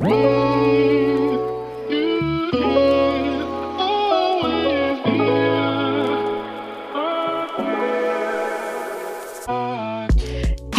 Whoa!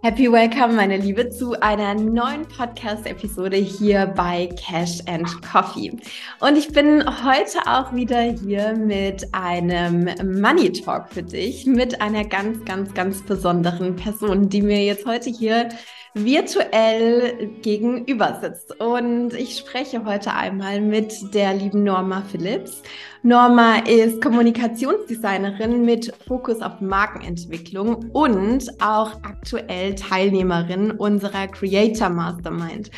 Happy Welcome, meine Liebe, zu einer neuen Podcast-Episode hier bei Cash and Coffee. Und ich bin heute auch wieder hier mit einem Money Talk für dich, mit einer ganz, ganz, ganz besonderen Person, die mir jetzt heute hier virtuell gegenüber sitzt. Und ich spreche heute einmal mit der lieben Norma Phillips. Norma ist Kommunikationsdesignerin mit Fokus auf Markenentwicklung und auch aktuell Teilnehmerin unserer Creator Mastermind.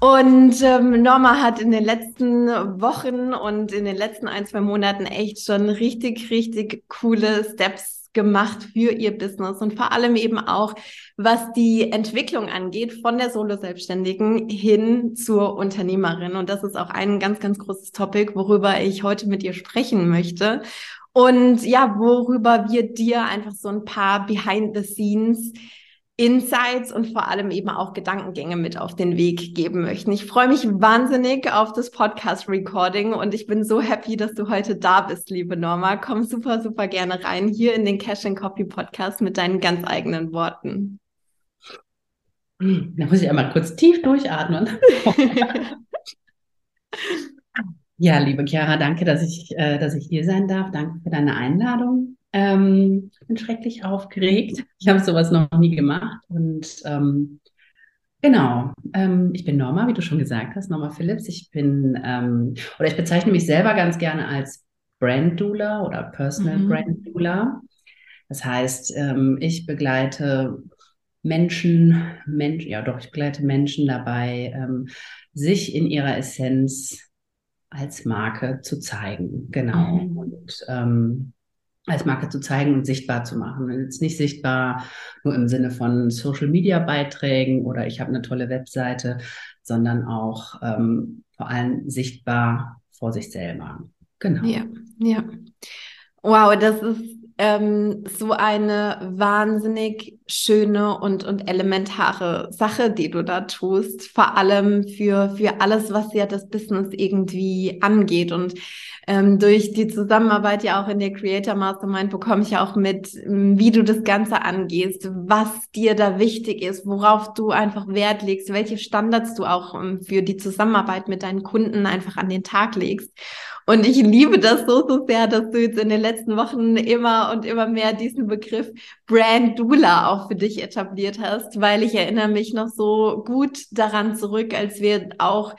Und ähm, Norma hat in den letzten Wochen und in den letzten ein, zwei Monaten echt schon richtig, richtig coole Steps gemacht für ihr Business und vor allem eben auch, was die Entwicklung angeht, von der Solo-Selbstständigen hin zur Unternehmerin. Und das ist auch ein ganz, ganz großes Topic, worüber ich heute mit ihr sprechen möchte. Und ja, worüber wir dir einfach so ein paar Behind the Scenes Insights und vor allem eben auch Gedankengänge mit auf den Weg geben möchten. Ich freue mich wahnsinnig auf das Podcast-Recording und ich bin so happy, dass du heute da bist, liebe Norma. Komm super, super gerne rein hier in den Cash and Copy Podcast mit deinen ganz eigenen Worten. Da muss ich einmal kurz tief durchatmen. ja, liebe Chiara, danke, dass ich, äh, dass ich hier sein darf. Danke für deine Einladung. Ähm, ich bin schrecklich aufgeregt. Ich habe sowas noch nie gemacht. Und ähm, genau, ähm, ich bin Norma, wie du schon gesagt hast, Norma Phillips. Ich bin, ähm, oder ich bezeichne mich selber ganz gerne als Brand Doula oder Personal mhm. Brand Doula. Das heißt, ähm, ich begleite Menschen, Mensch, ja doch, ich begleite Menschen dabei, ähm, sich in ihrer Essenz als Marke zu zeigen. Genau. Mhm. Und ähm, als Marke zu zeigen und sichtbar zu machen. Und jetzt nicht sichtbar nur im Sinne von Social-Media-Beiträgen oder ich habe eine tolle Webseite, sondern auch ähm, vor allem sichtbar vor sich selber. Genau. Ja, ja. Wow, das ist ähm, so eine wahnsinnig schöne und, und elementare Sache, die du da tust, vor allem für, für alles, was ja das Business irgendwie angeht. Und ähm, durch die Zusammenarbeit ja auch in der Creator Mastermind bekomme ich ja auch mit, ähm, wie du das Ganze angehst, was dir da wichtig ist, worauf du einfach Wert legst, welche Standards du auch ähm, für die Zusammenarbeit mit deinen Kunden einfach an den Tag legst. Und ich liebe das so, so sehr, dass du jetzt in den letzten Wochen immer und immer mehr diesen Begriff Brand Doula auch für dich etabliert hast, weil ich erinnere mich noch so gut daran zurück, als wir auch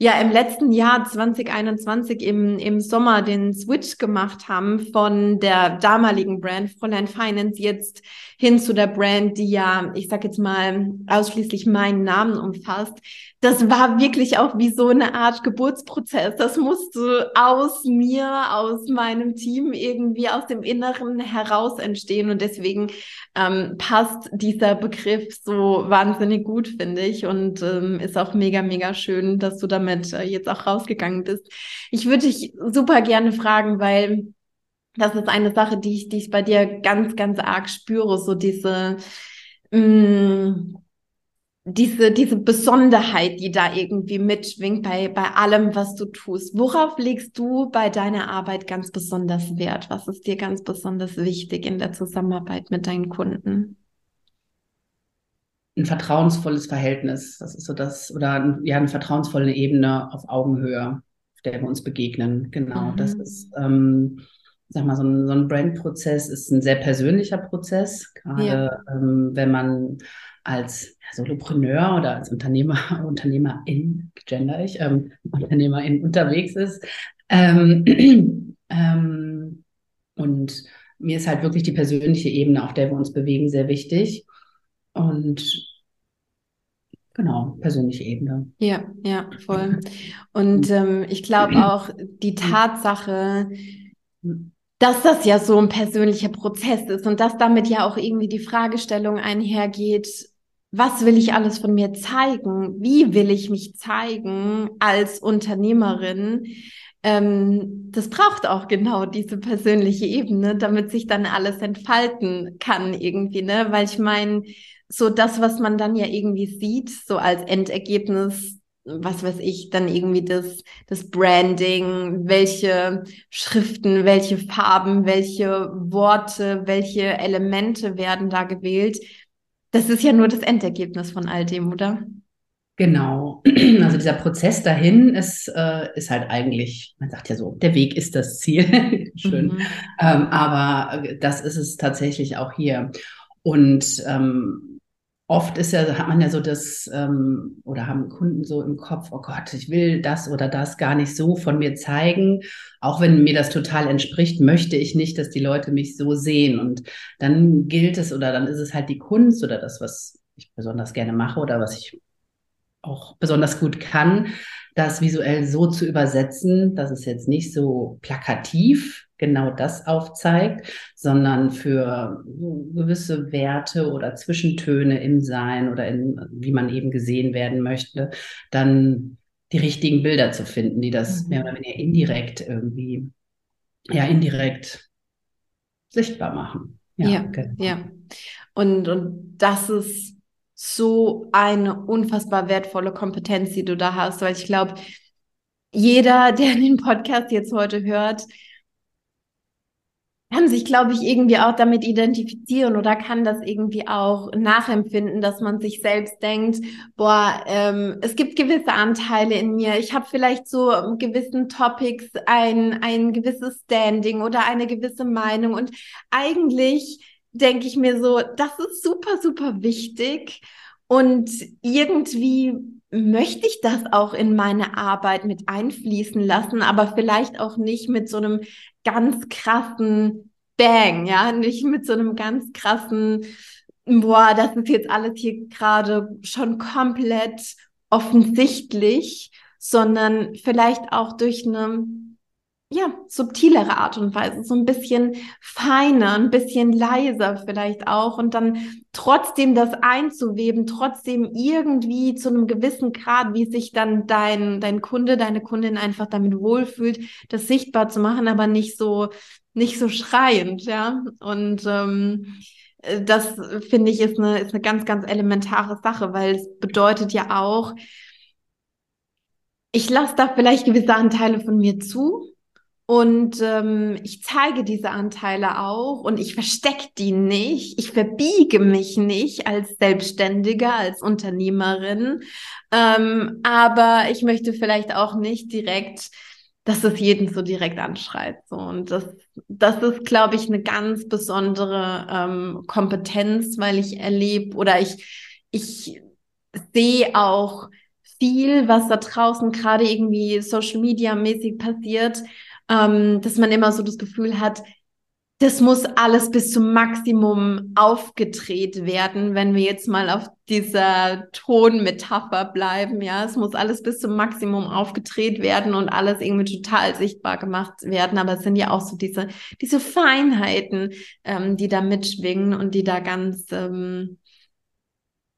ja im letzten Jahr 2021 im, im Sommer den Switch gemacht haben von der damaligen Brand Fräulein Finance jetzt hin zu der Brand, die ja, ich sag jetzt mal, ausschließlich meinen Namen umfasst. Das war wirklich auch wie so eine Art Geburtsprozess. Das musste aus mir, aus meinem Team irgendwie aus dem Inneren heraus entstehen. Und deswegen ähm, passt dieser Begriff so wahnsinnig gut, finde ich. Und ähm, ist auch mega, mega schön, dass du damit äh, jetzt auch rausgegangen bist. Ich würde dich super gerne fragen, weil das ist eine Sache, die ich, die ich bei dir ganz, ganz arg spüre, so diese, mh, mm, diese, diese Besonderheit, die da irgendwie mitschwingt bei, bei allem, was du tust. Worauf legst du bei deiner Arbeit ganz besonders Wert? Was ist dir ganz besonders wichtig in der Zusammenarbeit mit deinen Kunden? Ein vertrauensvolles Verhältnis, das ist so das, oder ja, eine vertrauensvolle Ebene auf Augenhöhe, auf der wir uns begegnen. Genau, mhm. das ist, ähm, sag mal, so ein, so ein Brandprozess ist ein sehr persönlicher Prozess, gerade ja. ähm, wenn man als Solopreneur oder als Unternehmer, Unternehmerin, gender ich, ähm, Unternehmerin unterwegs ist. Ähm, ähm, und mir ist halt wirklich die persönliche Ebene, auf der wir uns bewegen, sehr wichtig. Und genau, persönliche Ebene. Ja, ja, voll. Und ähm, ich glaube auch die Tatsache, dass das ja so ein persönlicher Prozess ist und dass damit ja auch irgendwie die Fragestellung einhergeht, was will ich alles von mir zeigen? Wie will ich mich zeigen als Unternehmerin? Ähm, das braucht auch genau diese persönliche Ebene, damit sich dann alles entfalten kann irgendwie, ne? Weil ich meine, so das, was man dann ja irgendwie sieht, so als Endergebnis was weiß ich, dann irgendwie das, das Branding, welche Schriften, welche Farben, welche Worte, welche Elemente werden da gewählt. Das ist ja nur das Endergebnis von all dem, oder? Genau. Also dieser Prozess dahin ist, äh, ist halt eigentlich, man sagt ja so, der Weg ist das Ziel. Schön. Mhm. Ähm, aber das ist es tatsächlich auch hier. Und ähm, oft ist ja, hat man ja so das, ähm, oder haben Kunden so im Kopf, oh Gott, ich will das oder das gar nicht so von mir zeigen. Auch wenn mir das total entspricht, möchte ich nicht, dass die Leute mich so sehen. Und dann gilt es oder dann ist es halt die Kunst oder das, was ich besonders gerne mache oder was ich auch besonders gut kann, das visuell so zu übersetzen, dass es jetzt nicht so plakativ genau das aufzeigt, sondern für gewisse Werte oder Zwischentöne im Sein oder in, wie man eben gesehen werden möchte, dann die richtigen Bilder zu finden, die das mhm. mehr oder weniger indirekt irgendwie, ja, indirekt sichtbar machen. Ja, ja, genau. ja. Und, und das ist so eine unfassbar wertvolle Kompetenz, die du da hast, weil ich glaube, jeder, der den Podcast jetzt heute hört, kann sich, glaube ich, irgendwie auch damit identifizieren oder kann das irgendwie auch nachempfinden, dass man sich selbst denkt, boah, ähm, es gibt gewisse Anteile in mir. Ich habe vielleicht so gewissen Topics ein, ein gewisses Standing oder eine gewisse Meinung. Und eigentlich denke ich mir so, das ist super, super wichtig. Und irgendwie möchte ich das auch in meine Arbeit mit einfließen lassen, aber vielleicht auch nicht mit so einem ganz krassen Bang, ja, nicht mit so einem ganz krassen, boah, das ist jetzt alles hier gerade schon komplett offensichtlich, sondern vielleicht auch durch eine ja, subtilere Art und Weise, so ein bisschen feiner, ein bisschen leiser vielleicht auch und dann trotzdem das einzuweben, trotzdem irgendwie zu einem gewissen Grad, wie sich dann dein, dein Kunde, deine Kundin einfach damit wohlfühlt, das sichtbar zu machen, aber nicht so, nicht so schreiend, ja. Und ähm, das finde ich ist eine, ist eine ganz, ganz elementare Sache, weil es bedeutet ja auch, ich lasse da vielleicht gewisse Anteile von mir zu, und ähm, ich zeige diese Anteile auch und ich verstecke die nicht. Ich verbiege mich nicht als Selbstständiger, als Unternehmerin. Ähm, aber ich möchte vielleicht auch nicht direkt, dass es jeden so direkt anschreit. So. Und das, das ist, glaube ich, eine ganz besondere ähm, Kompetenz, weil ich erlebe oder ich, ich sehe auch viel, was da draußen gerade irgendwie Social Media mäßig passiert ähm, dass man immer so das Gefühl hat, das muss alles bis zum Maximum aufgedreht werden, wenn wir jetzt mal auf dieser Tonmetapher bleiben. Ja, es muss alles bis zum Maximum aufgedreht werden und alles irgendwie total sichtbar gemacht werden. Aber es sind ja auch so diese, diese Feinheiten, ähm, die da mitschwingen und die da ganz, ähm,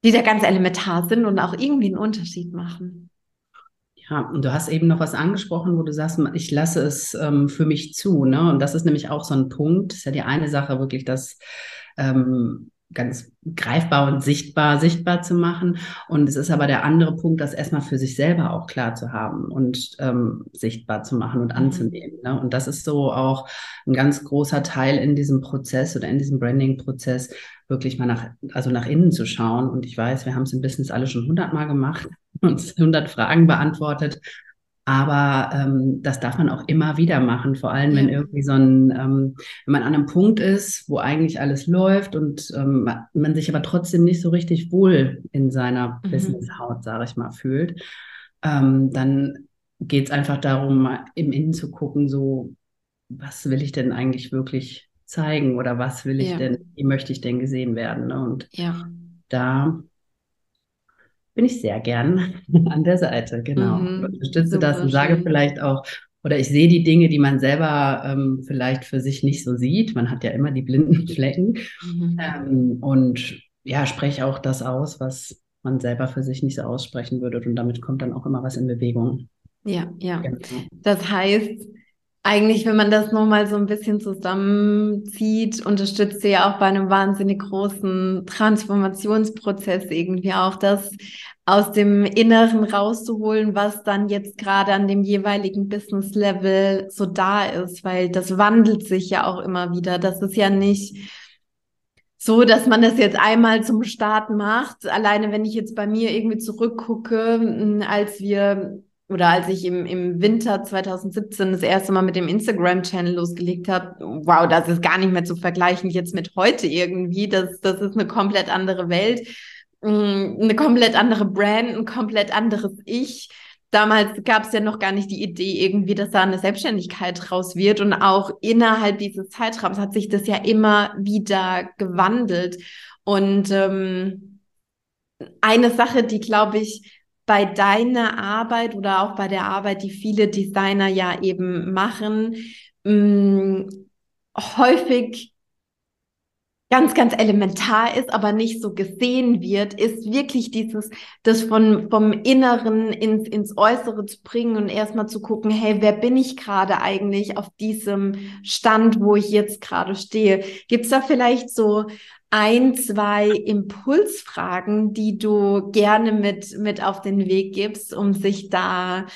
die da ganz elementar sind und auch irgendwie einen Unterschied machen. Ja, und du hast eben noch was angesprochen, wo du sagst, ich lasse es ähm, für mich zu. Ne? Und das ist nämlich auch so ein Punkt. Das ist ja die eine Sache, wirklich das ähm, ganz greifbar und sichtbar, sichtbar zu machen. Und es ist aber der andere Punkt, das erstmal für sich selber auch klar zu haben und ähm, sichtbar zu machen und mhm. anzunehmen. Ne? Und das ist so auch ein ganz großer Teil in diesem Prozess oder in diesem Branding-Prozess, wirklich mal nach, also nach innen zu schauen. Und ich weiß, wir haben es im Business alle schon hundertmal gemacht uns 100 Fragen beantwortet. Aber ähm, das darf man auch immer wieder machen, vor allem wenn irgendwie so ein, ähm, wenn man an einem Punkt ist, wo eigentlich alles läuft und ähm, man sich aber trotzdem nicht so richtig wohl in seiner mhm. Business-Haut, sage ich mal, fühlt, ähm, dann geht es einfach darum, im Innen zu gucken, so, was will ich denn eigentlich wirklich zeigen oder was will ich ja. denn, wie möchte ich denn gesehen werden? Ne? Und ja. da bin ich sehr gern an der Seite, genau. Mhm, Unterstütze das und sage schön. vielleicht auch, oder ich sehe die Dinge, die man selber ähm, vielleicht für sich nicht so sieht. Man hat ja immer die blinden Flecken. Mhm. Ähm, und ja, spreche auch das aus, was man selber für sich nicht so aussprechen würde. Und damit kommt dann auch immer was in Bewegung. Ja, ja. Genau. Das heißt, eigentlich, wenn man das nochmal so ein bisschen zusammenzieht, unterstützt ihr ja auch bei einem wahnsinnig großen Transformationsprozess irgendwie auch das aus dem Inneren rauszuholen, was dann jetzt gerade an dem jeweiligen Business-Level so da ist, weil das wandelt sich ja auch immer wieder. Das ist ja nicht so, dass man das jetzt einmal zum Start macht. Alleine, wenn ich jetzt bei mir irgendwie zurückgucke, als wir oder als ich im, im Winter 2017 das erste Mal mit dem Instagram-Channel losgelegt habe, wow, das ist gar nicht mehr zu vergleichen jetzt mit heute irgendwie. Das, das ist eine komplett andere Welt, hm, eine komplett andere Brand, ein komplett anderes Ich damals gab es ja noch gar nicht die Idee irgendwie, dass da eine Selbstständigkeit raus wird. Und auch innerhalb dieses Zeitraums hat sich das ja immer wieder gewandelt. Und ähm, eine Sache, die, glaube ich, bei deiner Arbeit oder auch bei der Arbeit, die viele Designer ja eben machen, mh, mm, häufig ganz, ganz elementar ist, aber nicht so gesehen wird, ist wirklich dieses, das von, vom Inneren ins, ins Äußere zu bringen und erstmal zu gucken, hey, wer bin ich gerade eigentlich auf diesem Stand, wo ich jetzt gerade stehe? Gibt's da vielleicht so ein, zwei Impulsfragen, die du gerne mit, mit auf den Weg gibst, um sich da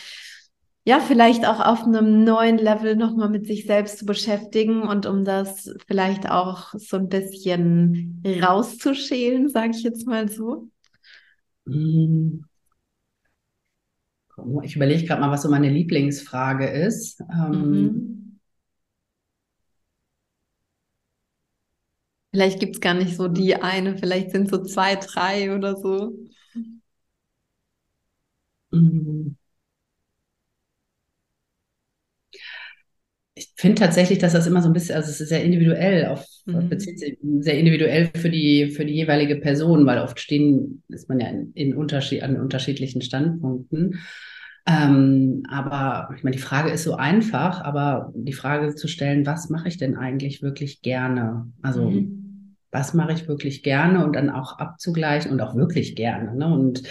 ja, vielleicht auch auf einem neuen Level nochmal mit sich selbst zu beschäftigen und um das vielleicht auch so ein bisschen rauszuschälen, sage ich jetzt mal so? Hm. Ich überlege gerade mal, was so meine Lieblingsfrage ist. Ähm, Vielleicht gibt es gar nicht so die eine, vielleicht sind so zwei, drei oder so. Mhm. ich finde tatsächlich, dass das immer so ein bisschen, also es ist sehr individuell, auf, mhm. bezieht sich sehr individuell für die, für die jeweilige Person, weil oft stehen, ist man ja in, in Unterschied, an unterschiedlichen Standpunkten. Ähm, aber ich meine, die Frage ist so einfach, aber die Frage zu stellen, was mache ich denn eigentlich wirklich gerne? Also mhm. Was mache ich wirklich gerne und dann auch abzugleichen und auch wirklich gerne. Ne? Und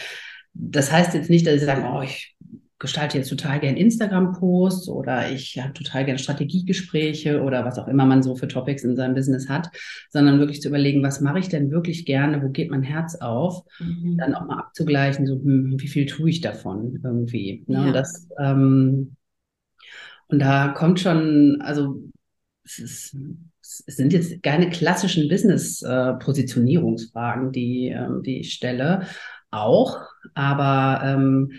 das heißt jetzt nicht, dass ich sage, oh, ich gestalte jetzt total gern Instagram-Posts oder ich habe total gern Strategiegespräche oder was auch immer man so für Topics in seinem Business hat, sondern wirklich zu überlegen, was mache ich denn wirklich gerne, wo geht mein Herz auf, mhm. dann auch mal abzugleichen, so hm, wie viel tue ich davon irgendwie. Ne? Ja. Und das ähm, und da kommt schon, also es, ist, es sind jetzt keine klassischen Business-Positionierungsfragen, die, ähm, die ich stelle, auch, aber ähm,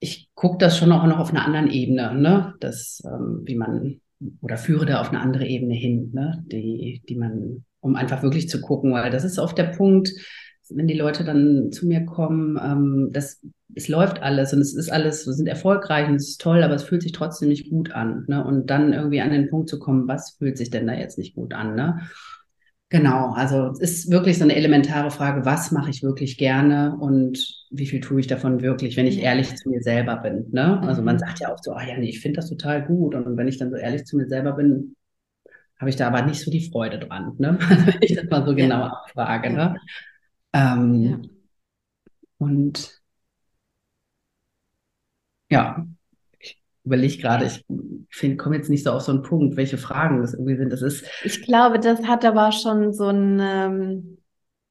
ich gucke das schon auch noch auf einer anderen Ebene, ne? Das, ähm, wie man, oder führe da auf eine andere Ebene hin, ne? Die, die man, um einfach wirklich zu gucken, weil das ist oft der Punkt, wenn die Leute dann zu mir kommen, ähm, das, es läuft alles und es ist alles, wir sind erfolgreich und es ist toll, aber es fühlt sich trotzdem nicht gut an. Ne? Und dann irgendwie an den Punkt zu kommen, was fühlt sich denn da jetzt nicht gut an? Ne? Genau, also es ist wirklich so eine elementare Frage, was mache ich wirklich gerne und wie viel tue ich davon wirklich, wenn ich ja. ehrlich zu mir selber bin. Ne? Also man mhm. sagt ja auch so, ah ja, nee, ich finde das total gut. Und wenn ich dann so ehrlich zu mir selber bin, habe ich da aber nicht so die Freude dran, ne? wenn ich das mal so genau ja. abfrage. Ne? Ähm, ja. Und ja, überlege gerade, ich komme jetzt nicht so auf so einen Punkt, welche Fragen das irgendwie sind. Das ist. Ich glaube, das hat aber schon so eine ähm,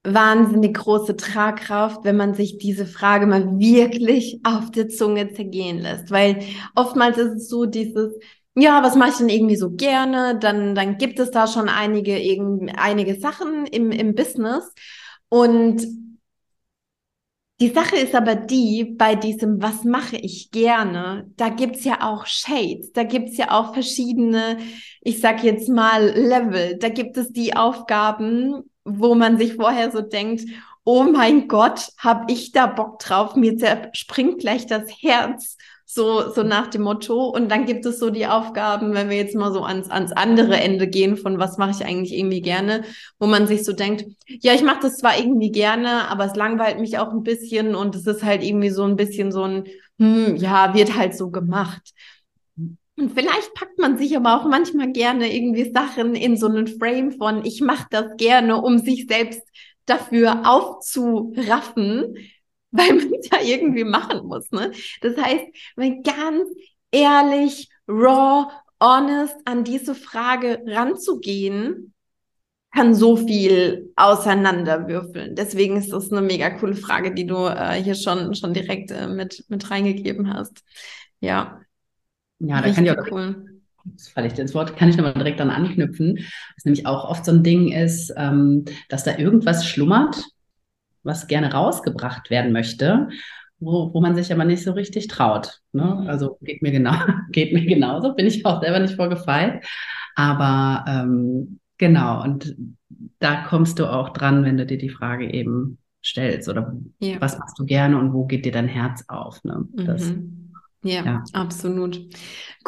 wahnsinnig große Tragkraft, wenn man sich diese Frage mal wirklich auf der Zunge zergehen lässt. Weil oftmals ist es so dieses, ja, was mache ich denn irgendwie so gerne? Dann, dann gibt es da schon einige, einige Sachen im, im Business. Und die Sache ist aber die, bei diesem, was mache ich gerne, da gibt's ja auch Shades, da gibt's ja auch verschiedene, ich sag jetzt mal, Level. Da gibt es die Aufgaben, wo man sich vorher so denkt, oh mein Gott, hab ich da Bock drauf, mir zerspringt gleich das Herz so, so nach dem Motto. Und dann gibt es so die Aufgaben, wenn wir jetzt mal so ans, ans andere Ende gehen, von was mache ich eigentlich irgendwie gerne, wo man sich so denkt, ja, ich mache das zwar irgendwie gerne, aber es langweilt mich auch ein bisschen und es ist halt irgendwie so ein bisschen so ein hm, ja, wird halt so gemacht. Und vielleicht packt man sich aber auch manchmal gerne irgendwie Sachen in so einen Frame von, ich mache das gerne, um sich selbst dafür aufzuraffen, weil man es ja irgendwie machen muss. Ne? Das heißt, wenn ganz ehrlich, raw, honest an diese Frage ranzugehen, kann so viel auseinanderwürfeln. Deswegen ist das eine mega coole Frage, die du äh, hier schon, schon direkt äh, mit, mit reingegeben hast. Ja. Ja, da kann ich auch cool. Das falle ich ins Wort, kann ich nochmal direkt dann anknüpfen, was nämlich auch oft so ein Ding ist, ähm, dass da irgendwas schlummert, was gerne rausgebracht werden möchte, wo, wo man sich aber nicht so richtig traut. Ne? Mhm. Also geht mir genau, geht mir genauso, bin ich auch selber nicht vorgefeilt. Aber ähm, Genau, und da kommst du auch dran, wenn du dir die Frage eben stellst oder ja. was machst du gerne und wo geht dir dein Herz auf? Ne? Das, mhm. Ja, ja, absolut.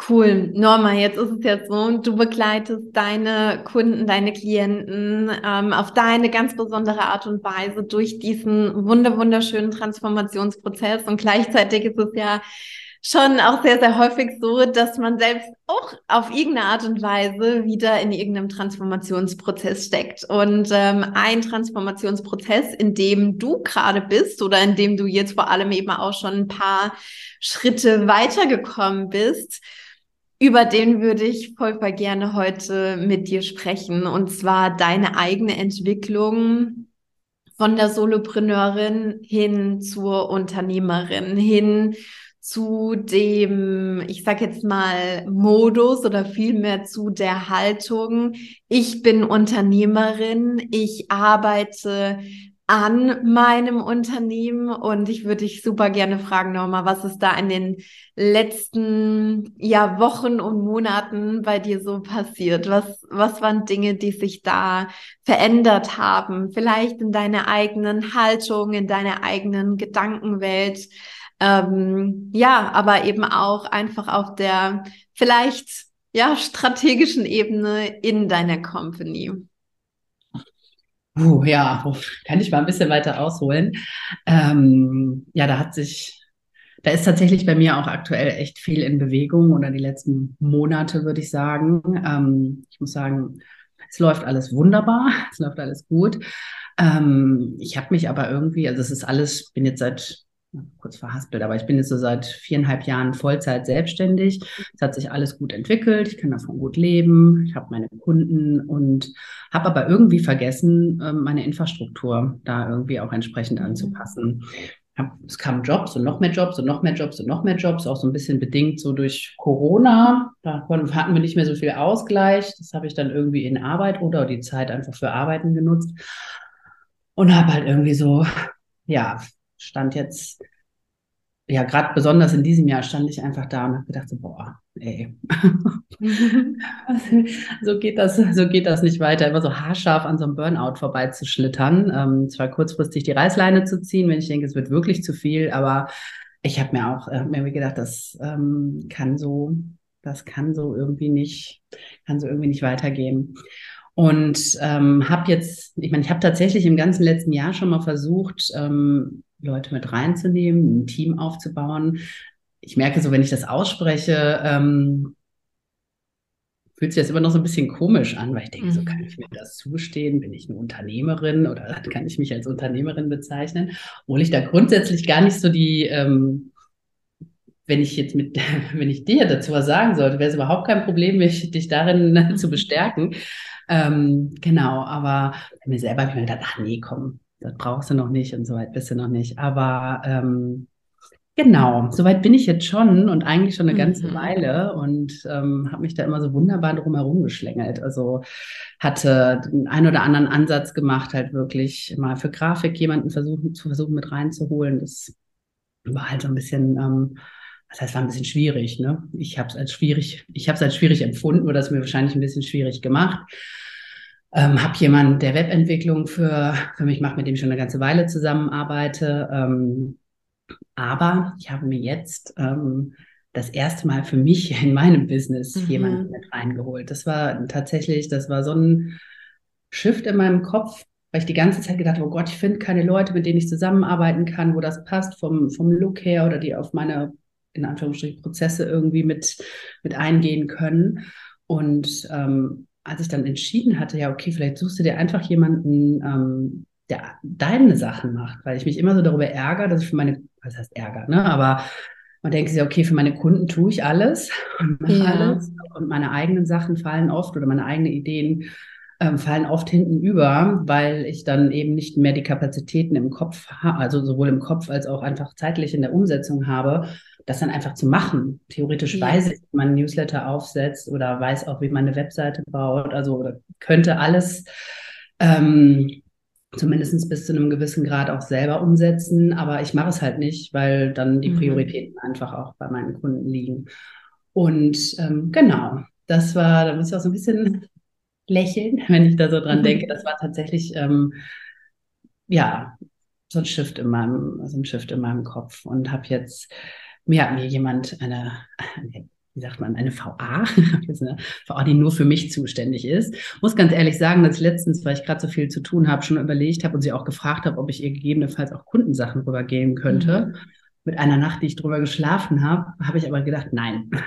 Cool. Norma, jetzt ist es jetzt so, du begleitest deine Kunden, deine Klienten ähm, auf deine ganz besondere Art und Weise durch diesen wunder wunderschönen Transformationsprozess und gleichzeitig ist es ja schon auch sehr, sehr häufig so, dass man selbst auch auf irgendeine Art und Weise wieder in irgendeinem Transformationsprozess steckt. Und ähm, ein Transformationsprozess, in dem du gerade bist oder in dem du jetzt vor allem eben auch schon ein paar Schritte weitergekommen bist, über den würde ich voll, voll gerne heute mit dir sprechen. Und zwar deine eigene Entwicklung von der Solopreneurin hin zur Unternehmerin, hin zu dem, ich sag jetzt mal, Modus oder vielmehr zu der Haltung, ich bin Unternehmerin, ich arbeite an meinem Unternehmen und ich würde dich super gerne fragen, Norma, was ist da in den letzten ja, Wochen und Monaten bei dir so passiert? Was, was waren Dinge, die sich da verändert haben? Vielleicht in deiner eigenen Haltung, in deiner eigenen Gedankenwelt? Ähm, ja, aber eben auch einfach auf der vielleicht ja strategischen Ebene in deiner Company. Uh, ja, kann ich mal ein bisschen weiter ausholen. Ähm, ja, da hat sich, da ist tatsächlich bei mir auch aktuell echt viel in Bewegung oder die letzten Monate, würde ich sagen. Ähm, ich muss sagen, es läuft alles wunderbar, es läuft alles gut. Ähm, ich habe mich aber irgendwie, also es ist alles, bin jetzt seit kurz verhaspelt, aber ich bin jetzt so seit viereinhalb Jahren Vollzeit selbstständig. Es hat sich alles gut entwickelt, ich kann davon gut leben, ich habe meine Kunden und habe aber irgendwie vergessen, ähm, meine Infrastruktur da irgendwie auch entsprechend mhm. anzupassen. Es kamen Jobs und noch mehr Jobs und noch mehr Jobs und noch mehr Jobs, auch so ein bisschen bedingt so durch Corona. Da hatten wir nicht mehr so viel Ausgleich. Das habe ich dann irgendwie in Arbeit oder die Zeit einfach für Arbeiten genutzt und habe halt irgendwie so, ja, stand jetzt, ja, gerade besonders in diesem Jahr stand ich einfach da und habe gedacht, so, boah, ey, so geht das, so geht das nicht weiter, immer so haarscharf an so einem Burnout vorbeizuschlittern, ähm, zwar kurzfristig die Reißleine zu ziehen, wenn ich denke, es wird wirklich zu viel, aber ich habe mir auch äh, mir gedacht, das ähm, kann so, das kann so irgendwie nicht, kann so irgendwie nicht weitergehen. Und ähm, habe jetzt, ich meine, ich habe tatsächlich im ganzen letzten Jahr schon mal versucht, ähm, Leute mit reinzunehmen, ein Team aufzubauen. Ich merke so, wenn ich das ausspreche, ähm, fühlt sich das immer noch so ein bisschen komisch an, weil ich denke, mhm. so kann ich mir das zustehen? Bin ich eine Unternehmerin oder kann ich mich als Unternehmerin bezeichnen? Obwohl ich da grundsätzlich gar nicht so die, ähm, wenn ich jetzt mit, wenn ich dir dazu was sagen sollte, wäre es überhaupt kein Problem, mich, dich darin zu bestärken. Ähm, genau, aber mir selber habe ich mir gedacht, ach nee, komm, das brauchst du noch nicht und so weit bist du noch nicht. Aber ähm, genau, soweit bin ich jetzt schon und eigentlich schon eine ganze mhm. Weile und ähm, habe mich da immer so wunderbar drum herum geschlängelt. Also hatte den einen oder anderen Ansatz gemacht, halt wirklich mal für Grafik jemanden versuchen, zu versuchen mit reinzuholen. Das war halt so ein bisschen, ähm, das heißt, war ein bisschen schwierig. Ne? Ich habe es als schwierig, ich habe es als schwierig empfunden oder es mir wahrscheinlich ein bisschen schwierig gemacht. Ähm, habe jemanden, der Webentwicklung für, für mich macht, mit dem ich schon eine ganze Weile zusammenarbeite. Ähm, aber ich habe mir jetzt ähm, das erste Mal für mich in meinem Business mhm. jemanden mit reingeholt. Das war tatsächlich, das war so ein Shift in meinem Kopf, weil ich die ganze Zeit gedacht habe, oh Gott, ich finde keine Leute, mit denen ich zusammenarbeiten kann, wo das passt vom, vom Look her oder die auf meine in Anführungsstrichen Prozesse irgendwie mit, mit eingehen können. Und ähm, als ich dann entschieden hatte, ja, okay, vielleicht suchst du dir einfach jemanden, ähm, der deine Sachen macht, weil ich mich immer so darüber ärgere, dass ich für meine, was heißt Ärger, ne? Aber man denkt sich, okay, für meine Kunden tue ich alles und mache ja. alles. Und meine eigenen Sachen fallen oft oder meine eigenen Ideen ähm, fallen oft hinten über, weil ich dann eben nicht mehr die Kapazitäten im Kopf habe, also sowohl im Kopf als auch einfach zeitlich in der Umsetzung habe, das dann einfach zu machen. Theoretisch ja. weiß ich, wie man ein Newsletter aufsetzt oder weiß auch, wie man eine Webseite baut. Also könnte alles ähm, zumindest bis zu einem gewissen Grad auch selber umsetzen. Aber ich mache es halt nicht, weil dann die mhm. Prioritäten mhm. einfach auch bei meinen Kunden liegen. Und ähm, genau, das war, da muss ich auch so ein bisschen lächeln, wenn ich da so dran mhm. denke. Das war tatsächlich, ähm, ja, so ein Shift in meinem, so ein Shift in meinem Kopf und habe jetzt mir hat mir jemand eine, wie sagt man, eine VA, eine VA, die nur für mich zuständig ist. Muss ganz ehrlich sagen, dass ich letztens, weil ich gerade so viel zu tun habe, schon überlegt habe und sie auch gefragt habe, ob ich ihr gegebenenfalls auch Kundensachen rübergehen könnte. Mhm. Mit einer Nacht, die ich drüber geschlafen habe, habe ich aber gedacht, nein.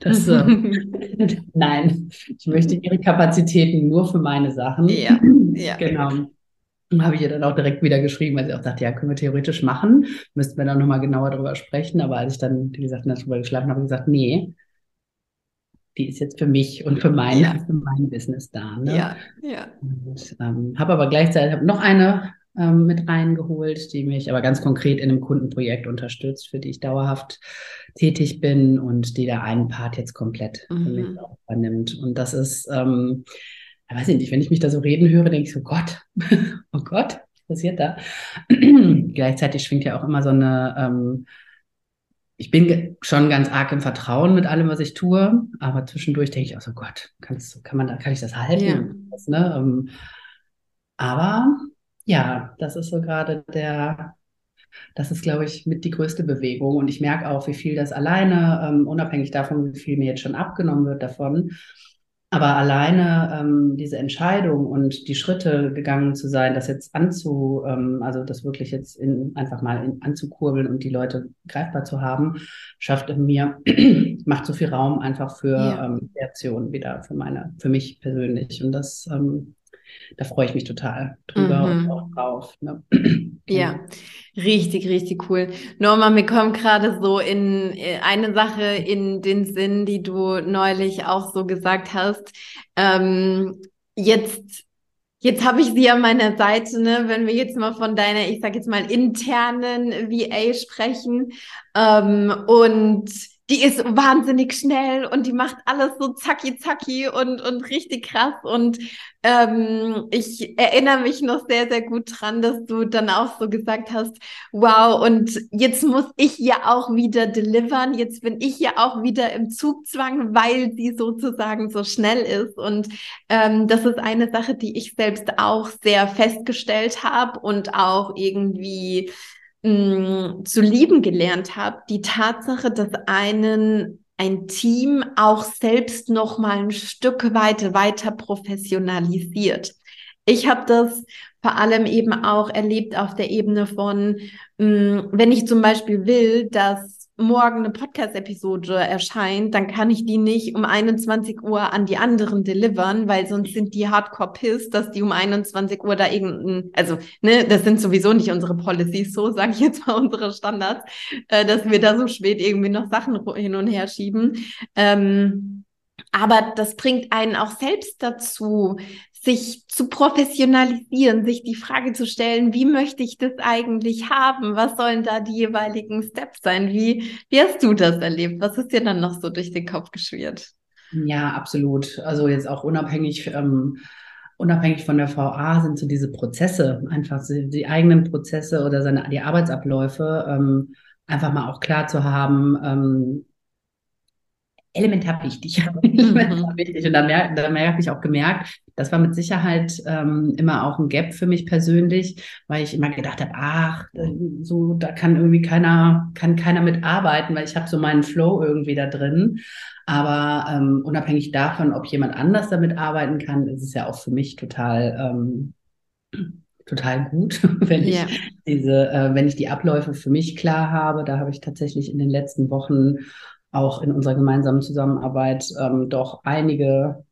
Das, äh, nein, ich möchte ihre Kapazitäten nur für meine Sachen. Ja, ja. Genau habe ich ihr dann auch direkt wieder geschrieben, weil sie auch dachte, ja, können wir theoretisch machen. Müssten wir dann nochmal genauer darüber sprechen. Aber als ich dann, wie gesagt, darüber geschlafen habe, habe ich gesagt, nee, die ist jetzt für mich und für mein, ja. für mein Business da. Ne? Ja, ja. Und ähm, habe aber gleichzeitig hab noch eine ähm, mit reingeholt, die mich aber ganz konkret in einem Kundenprojekt unterstützt, für die ich dauerhaft tätig bin und die da einen Part jetzt komplett mhm. für mich mhm. auch übernimmt. Und das ist, ähm, ich weiß nicht, wenn ich mich da so reden höre, denke ich so, Gott, oh Gott, was passiert da? Gleichzeitig schwingt ja auch immer so eine, ähm, ich bin schon ganz arg im Vertrauen mit allem, was ich tue, aber zwischendurch denke ich auch so, Gott, kannst, kann man, kann ich das halten? Ja. Das, ne? Ähm, aber ja, das ist so gerade der, das ist, glaube ich, mit die größte Bewegung. Und ich merke auch, wie viel das alleine, ähm, unabhängig davon, wie viel mir jetzt schon abgenommen wird davon, aber alleine ähm, diese Entscheidung und die Schritte gegangen zu sein, das jetzt anzu, ähm, also das wirklich jetzt in, einfach mal in, anzukurbeln und die Leute greifbar zu haben, schafft in mir, macht so viel Raum einfach für ja. ähm, Reaktionen wieder, für meine, für mich persönlich. Und das ähm, da freue ich mich total drüber mhm. und auch drauf. Ne? Ja, richtig, richtig cool. Norma, mir kommt gerade so in äh, eine Sache in den Sinn, die du neulich auch so gesagt hast. Ähm, jetzt Jetzt habe ich sie an meiner Seite, ne? wenn wir jetzt mal von deiner, ich sage jetzt mal, internen VA sprechen. Ähm, und die ist wahnsinnig schnell und die macht alles so zacki zacki und, und richtig krass. Und ähm, ich erinnere mich noch sehr, sehr gut dran, dass du dann auch so gesagt hast, wow, und jetzt muss ich ja auch wieder delivern. Jetzt bin ich ja auch wieder im Zugzwang, weil sie sozusagen so schnell ist. Und ähm, das ist eine Sache, die ich selbst auch sehr festgestellt habe und auch irgendwie mh, zu lieben gelernt habe, die Tatsache, dass einen ein Team auch selbst noch mal ein Stück weit weiter professionalisiert. Ich habe das vor allem eben auch erlebt auf der Ebene von, mh, wenn ich zum Beispiel will, dass morgen eine Podcast-Episode erscheint, dann kann ich die nicht um 21 Uhr an die anderen delivern, weil sonst sind die hardcore pissed, dass die um 21 Uhr da irgendein, also, ne, das sind sowieso nicht unsere Policies, so sage ich jetzt mal unsere Standards, äh, dass wir da so spät irgendwie noch Sachen hin und her schieben. Ähm, aber das bringt einen auch selbst dazu, sich zu professionalisieren, sich die Frage zu stellen, wie möchte ich das eigentlich haben? Was sollen da die jeweiligen Steps sein? Wie, wie hast du das erlebt? Was ist dir dann noch so durch den Kopf geschwirrt? Ja, absolut. Also jetzt auch unabhängig, ähm, unabhängig von der VA sind so diese Prozesse, einfach die, die eigenen Prozesse oder seine, die Arbeitsabläufe, ähm, einfach mal auch klar zu haben, ähm, elementar wichtig. Mhm. wichtig. Und da, mer da merke ich auch gemerkt, das war mit Sicherheit ähm, immer auch ein Gap für mich persönlich, weil ich immer gedacht habe, ach, so da kann irgendwie keiner, kann keiner mitarbeiten, weil ich habe so meinen Flow irgendwie da drin. Aber ähm, unabhängig davon, ob jemand anders damit arbeiten kann, ist es ja auch für mich total ähm, total gut, wenn ich yeah. diese, äh, wenn ich die Abläufe für mich klar habe. Da habe ich tatsächlich in den letzten Wochen auch in unserer gemeinsamen Zusammenarbeit ähm, doch einige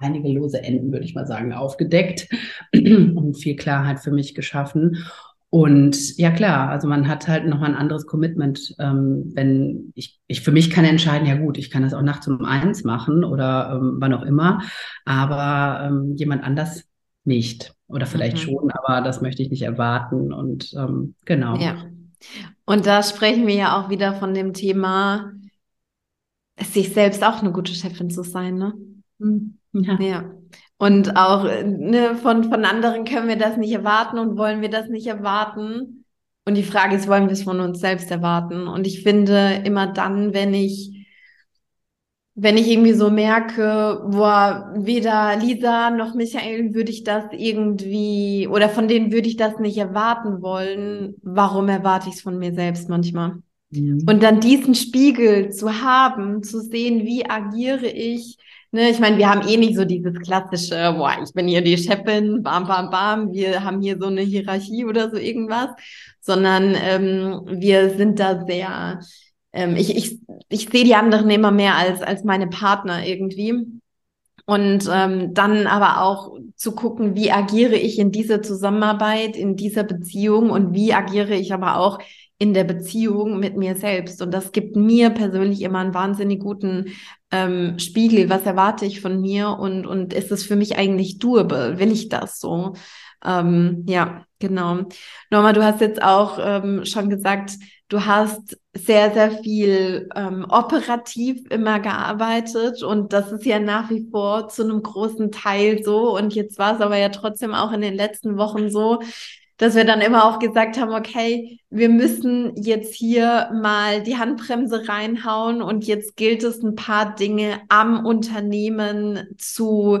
einige lose Enden, würde ich mal sagen, aufgedeckt und viel Klarheit für mich geschaffen. Und ja klar, also man hat halt noch ein anderes Commitment, ähm, wenn ich, ich für mich kann entscheiden, ja gut, ich kann das auch nachts um eins machen oder ähm, wann auch immer, aber ähm, jemand anders nicht. Oder vielleicht mhm. schon, aber das möchte ich nicht erwarten. Und ähm, genau. Ja. Und da sprechen wir ja auch wieder von dem Thema, sich selbst auch eine gute Chefin zu sein, ne? Mhm. Ja. ja. Und auch ne, von, von anderen können wir das nicht erwarten und wollen wir das nicht erwarten. Und die Frage ist, wollen wir es von uns selbst erwarten? Und ich finde immer dann, wenn ich wenn ich irgendwie so merke, boah, weder Lisa noch Michael würde ich das irgendwie oder von denen würde ich das nicht erwarten wollen, warum erwarte ich es von mir selbst manchmal? Mhm. Und dann diesen Spiegel zu haben, zu sehen, wie agiere ich, Ne, ich meine, wir haben eh nicht so dieses klassische, boah, ich bin hier die Chefin, bam, bam, bam, wir haben hier so eine Hierarchie oder so irgendwas, sondern ähm, wir sind da sehr, ähm, ich, ich, ich sehe die anderen immer mehr als, als meine Partner irgendwie. Und ähm, dann aber auch zu gucken, wie agiere ich in dieser Zusammenarbeit, in dieser Beziehung und wie agiere ich aber auch in der Beziehung mit mir selbst. Und das gibt mir persönlich immer einen wahnsinnig guten ähm, Spiegel. Was erwarte ich von mir und, und ist es für mich eigentlich doable? Will ich das so? Ähm, ja, genau. Norma, du hast jetzt auch ähm, schon gesagt, du hast sehr, sehr viel ähm, operativ immer gearbeitet und das ist ja nach wie vor zu einem großen Teil so. Und jetzt war es aber ja trotzdem auch in den letzten Wochen so, dass wir dann immer auch gesagt haben, okay, wir müssen jetzt hier mal die Handbremse reinhauen und jetzt gilt es, ein paar Dinge am Unternehmen zu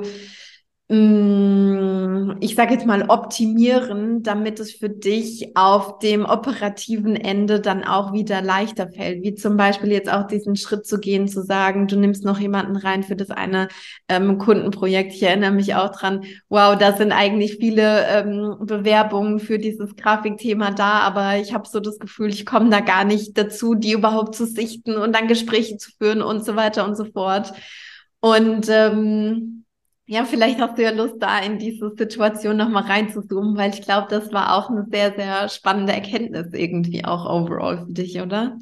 ich sage jetzt mal, optimieren, damit es für dich auf dem operativen Ende dann auch wieder leichter fällt. Wie zum Beispiel jetzt auch diesen Schritt zu gehen, zu sagen, du nimmst noch jemanden rein für das eine ähm, Kundenprojekt. Ich erinnere mich auch dran, wow, da sind eigentlich viele ähm, Bewerbungen für dieses Grafikthema da, aber ich habe so das Gefühl, ich komme da gar nicht dazu, die überhaupt zu sichten und dann Gespräche zu führen und so weiter und so fort. Und ähm, ja, vielleicht hast du ja Lust, da in diese Situation nochmal reinzuzoomen, weil ich glaube, das war auch eine sehr, sehr spannende Erkenntnis irgendwie auch overall für dich, oder?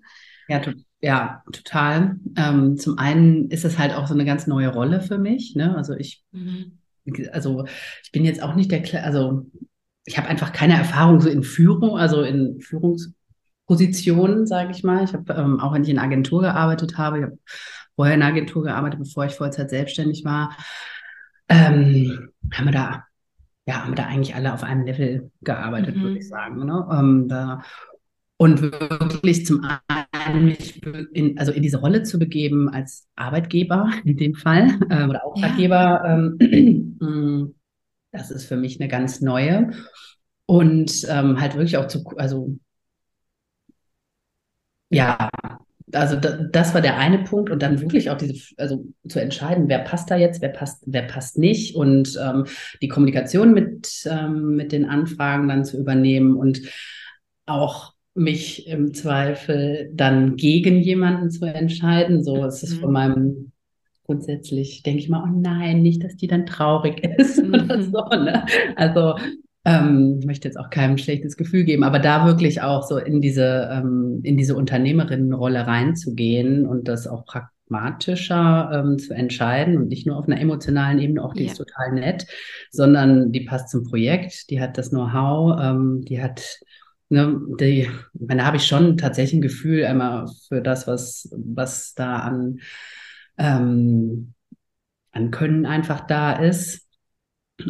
Ja, to ja total. Ähm, zum einen ist es halt auch so eine ganz neue Rolle für mich. Ne? Also ich, mhm. also ich bin jetzt auch nicht der, also ich habe einfach keine Erfahrung so in Führung, also in Führungspositionen, sage ich mal. Ich habe ähm, auch wenn ich in Agentur gearbeitet habe, ich habe vorher in Agentur gearbeitet, bevor ich Vollzeit selbstständig war ähm, haben wir da, ja, haben wir da eigentlich alle auf einem Level gearbeitet, mhm. würde ich sagen. Ne? Ähm, da, und wirklich zum einen mich in, also in diese Rolle zu begeben als Arbeitgeber in dem Fall äh, oder Auftraggeber, ja. ähm, das ist für mich eine ganz neue. Und ähm, halt wirklich auch zu, also ja, also da, das war der eine Punkt und dann wirklich auch diese, also zu entscheiden, wer passt da jetzt, wer passt, wer passt nicht und ähm, die Kommunikation mit, ähm, mit den Anfragen dann zu übernehmen und auch mich im Zweifel dann gegen jemanden zu entscheiden. So ist es von mhm. meinem grundsätzlich, denke ich mal, oh nein, nicht, dass die dann traurig ist mhm. oder so. Ne? Also ähm, ich möchte jetzt auch keinem schlechtes Gefühl geben, aber da wirklich auch so in diese, ähm, in diese Unternehmerinnenrolle reinzugehen und das auch pragmatischer ähm, zu entscheiden und nicht nur auf einer emotionalen Ebene, auch die ja. ist total nett, sondern die passt zum Projekt, die hat das Know-how, ähm, die hat Ne, die, da habe ich schon tatsächlich ein Gefühl einmal für das, was, was da an, ähm, an Können einfach da ist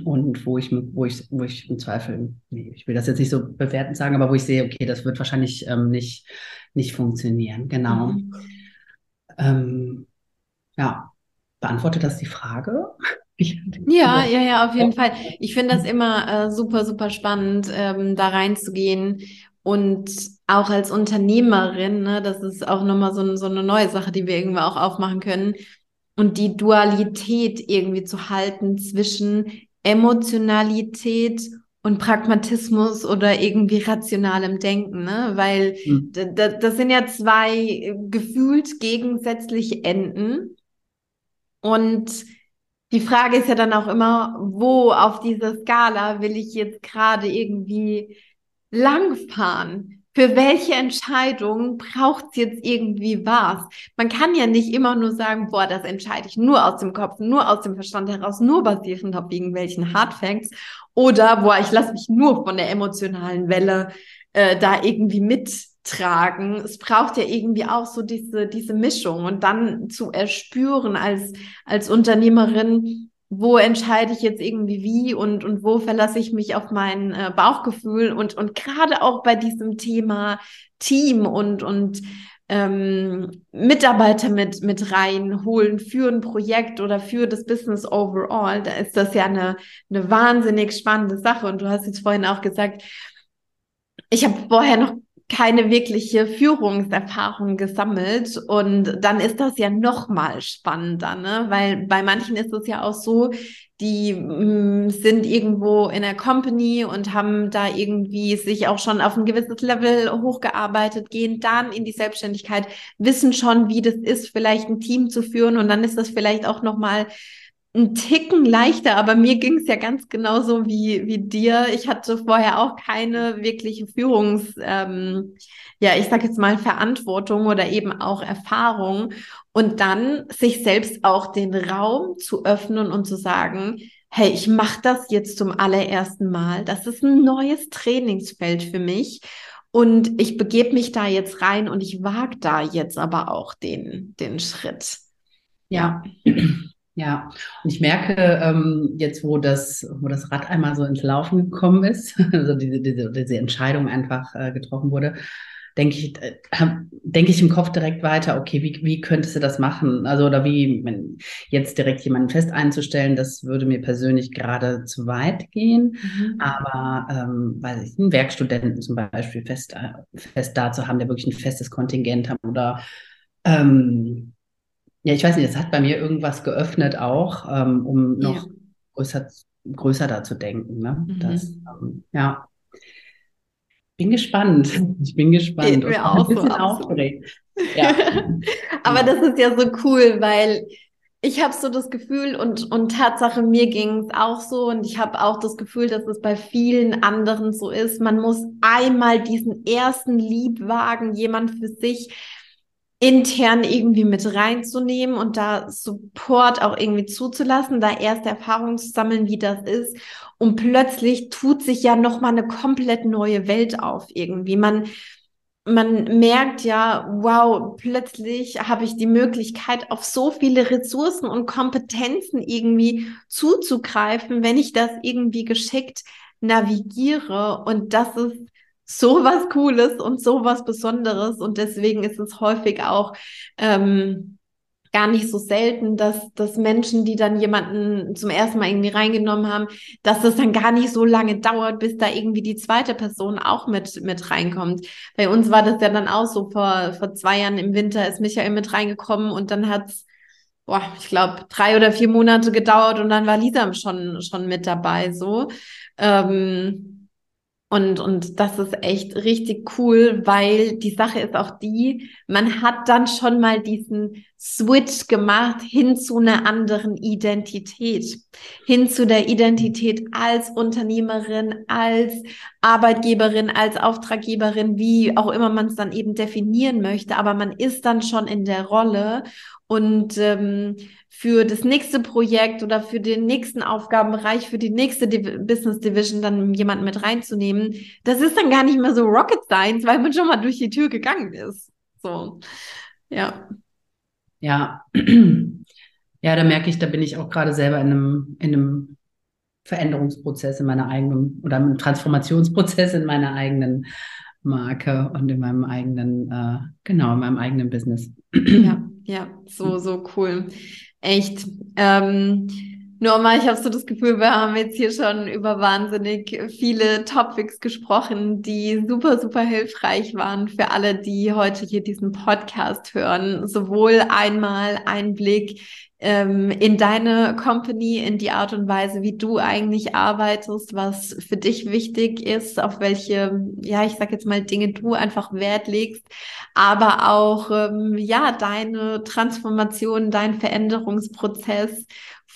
und wo ich, wo ich, wo ich im Zweifel, nee, ich will das jetzt nicht so bewertend sagen, aber wo ich sehe, okay, das wird wahrscheinlich ähm, nicht, nicht funktionieren. Genau. Mhm. Ähm, ja, beantwortet das die Frage? ja, ja, ja, auf jeden Fall. Ich finde das immer äh, super, super spannend, ähm, da reinzugehen und auch als Unternehmerin, ne, das ist auch nochmal so, so eine neue Sache, die wir irgendwie auch aufmachen können. Und die Dualität irgendwie zu halten zwischen Emotionalität und Pragmatismus oder irgendwie rationalem Denken, ne? Weil mhm. das sind ja zwei gefühlt gegensätzliche Enden. Und die Frage ist ja dann auch immer, wo auf dieser Skala will ich jetzt gerade irgendwie langfahren? Für welche Entscheidung braucht es jetzt irgendwie was? Man kann ja nicht immer nur sagen, boah, das entscheide ich nur aus dem Kopf, nur aus dem Verstand heraus, nur basierend auf irgendwelchen Hardfacts. Oder, boah, ich lasse mich nur von der emotionalen Welle äh, da irgendwie mittragen. Es braucht ja irgendwie auch so diese, diese Mischung und dann zu erspüren als, als Unternehmerin, wo entscheide ich jetzt irgendwie wie und, und wo verlasse ich mich auf mein äh, Bauchgefühl und, und gerade auch bei diesem Thema Team und, und ähm, Mitarbeiter mit, mit reinholen für ein Projekt oder für das Business overall, da ist das ja eine, eine wahnsinnig spannende Sache. Und du hast jetzt vorhin auch gesagt, ich habe vorher noch keine wirkliche Führungserfahrung gesammelt und dann ist das ja noch mal spannender, ne? Weil bei manchen ist es ja auch so, die mh, mm, sind irgendwo in der Company und haben da irgendwie sich auch schon auf ein gewisses Level hochgearbeitet, gehen dann in die Selbstständigkeit, wissen schon, wie das ist, vielleicht ein Team zu führen und dann ist das vielleicht auch noch mal ein Ticken leichter, aber mir ging es ja ganz genauso wie, wie dir. Ich hatte vorher auch keine wirkliche Führungs, ähm, ja, ich sag jetzt mal Verantwortung oder eben auch Erfahrung. Und dann sich selbst auch den Raum zu öffnen und zu sagen, hey, ich mache das jetzt zum allerersten Mal. Das ist ein neues Trainingsfeld für mich. Und ich begebe mich da jetzt rein und ich wage da jetzt aber auch den, den Schritt. Ja. Ja, und ich merke ähm, jetzt, wo das, wo das Rad einmal so ins Laufen gekommen ist, also diese, diese, diese Entscheidung einfach äh, getroffen wurde, denke ich, äh, denke ich im Kopf direkt weiter, okay, wie, wie könntest du das machen? Also, oder wie, wenn jetzt direkt jemanden fest einzustellen, das würde mir persönlich gerade zu weit gehen. Mhm. Aber, ähm, weiß ich, einen Werkstudenten zum Beispiel fest, äh, fest da zu haben, der wirklich ein festes Kontingent hat oder, ähm, ja, ich weiß nicht, es hat bei mir irgendwas geöffnet auch, ähm, um noch ja. größer, größer da zu denken. Ne? Mhm. Das, ähm, ja. Bin gespannt. Ich bin gespannt. Mir auch ein bisschen so aufgeregt. Ja. Aber das ist ja so cool, weil ich habe so das Gefühl und, und Tatsache, mir ging es auch so und ich habe auch das Gefühl, dass es bei vielen anderen so ist. Man muss einmal diesen ersten Liebwagen, jemand für sich intern irgendwie mit reinzunehmen und da Support auch irgendwie zuzulassen, da erste Erfahrungen zu sammeln, wie das ist. Und plötzlich tut sich ja nochmal eine komplett neue Welt auf irgendwie. Man, man merkt ja, wow, plötzlich habe ich die Möglichkeit, auf so viele Ressourcen und Kompetenzen irgendwie zuzugreifen, wenn ich das irgendwie geschickt navigiere. Und das ist so was Cooles und so was Besonderes. Und deswegen ist es häufig auch ähm, gar nicht so selten, dass, dass Menschen, die dann jemanden zum ersten Mal irgendwie reingenommen haben, dass das dann gar nicht so lange dauert, bis da irgendwie die zweite Person auch mit, mit reinkommt. Bei uns war das ja dann auch so, vor, vor zwei Jahren im Winter ist Michael mit reingekommen und dann hat's boah, ich glaube, drei oder vier Monate gedauert und dann war Lisa schon, schon mit dabei, so. Ähm, und, und das ist echt richtig cool, weil die Sache ist auch die, man hat dann schon mal diesen Switch gemacht hin zu einer anderen Identität, hin zu der Identität als Unternehmerin, als Arbeitgeberin, als Auftraggeberin, wie auch immer man es dann eben definieren möchte. Aber man ist dann schon in der Rolle und ähm, für das nächste Projekt oder für den nächsten Aufgabenbereich, für die nächste Div Business Division dann jemanden mit reinzunehmen, das ist dann gar nicht mehr so Rocket Science, weil man schon mal durch die Tür gegangen ist. So, ja. Ja, ja, da merke ich, da bin ich auch gerade selber in einem, in einem Veränderungsprozess in meiner eigenen oder einem Transformationsprozess in meiner eigenen Marke und in meinem eigenen, äh, genau, in meinem eigenen Business. Ja, ja, so, so cool. Echt. Ähm, Norma, ich habe so das Gefühl, wir haben jetzt hier schon über wahnsinnig viele Topics gesprochen, die super, super hilfreich waren für alle, die heute hier diesen Podcast hören. Sowohl einmal Einblick ähm, in deine Company, in die Art und Weise, wie du eigentlich arbeitest, was für dich wichtig ist, auf welche, ja, ich sag jetzt mal Dinge du einfach Wert legst, aber auch, ähm, ja, deine Transformation, dein Veränderungsprozess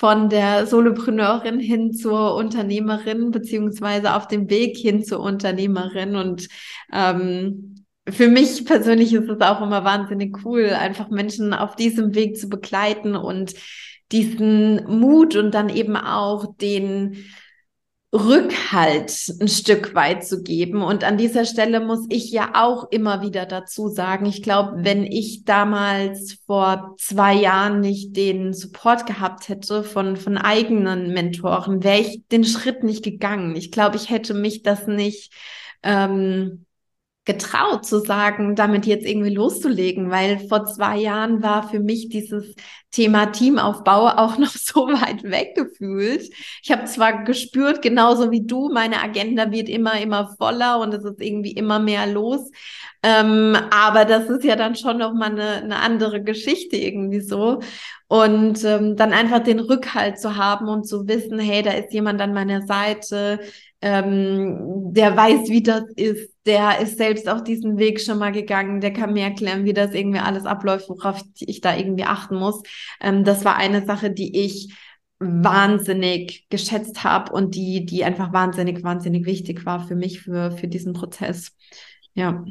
von der Solopreneurin hin zur Unternehmerin, beziehungsweise auf dem Weg hin zur Unternehmerin. Und ähm, für mich persönlich ist es auch immer wahnsinnig cool, einfach Menschen auf diesem Weg zu begleiten und diesen Mut und dann eben auch den Rückhalt ein Stück weit zu geben. Und an dieser Stelle muss ich ja auch immer wieder dazu sagen, ich glaube, wenn ich damals vor zwei Jahren nicht den Support gehabt hätte von, von eigenen Mentoren, wäre ich den Schritt nicht gegangen. Ich glaube, ich hätte mich das nicht ähm, getraut zu sagen, damit jetzt irgendwie loszulegen, weil vor zwei Jahren war für mich dieses Thema Teamaufbau auch noch so weit weggefühlt. Ich habe zwar gespürt, genauso wie du, meine Agenda wird immer, immer voller und es ist irgendwie immer mehr los. Ähm, aber das ist ja dann schon noch mal eine, eine andere Geschichte irgendwie so. Und ähm, dann einfach den Rückhalt zu haben und zu wissen, hey, da ist jemand an meiner Seite, ähm, der weiß, wie das ist, der ist selbst auch diesen Weg schon mal gegangen, der kann mir erklären, wie das irgendwie alles abläuft, worauf ich da irgendwie achten muss. Ähm, das war eine Sache, die ich wahnsinnig geschätzt habe und die, die einfach wahnsinnig, wahnsinnig wichtig war für mich, für, für diesen Prozess. Ja.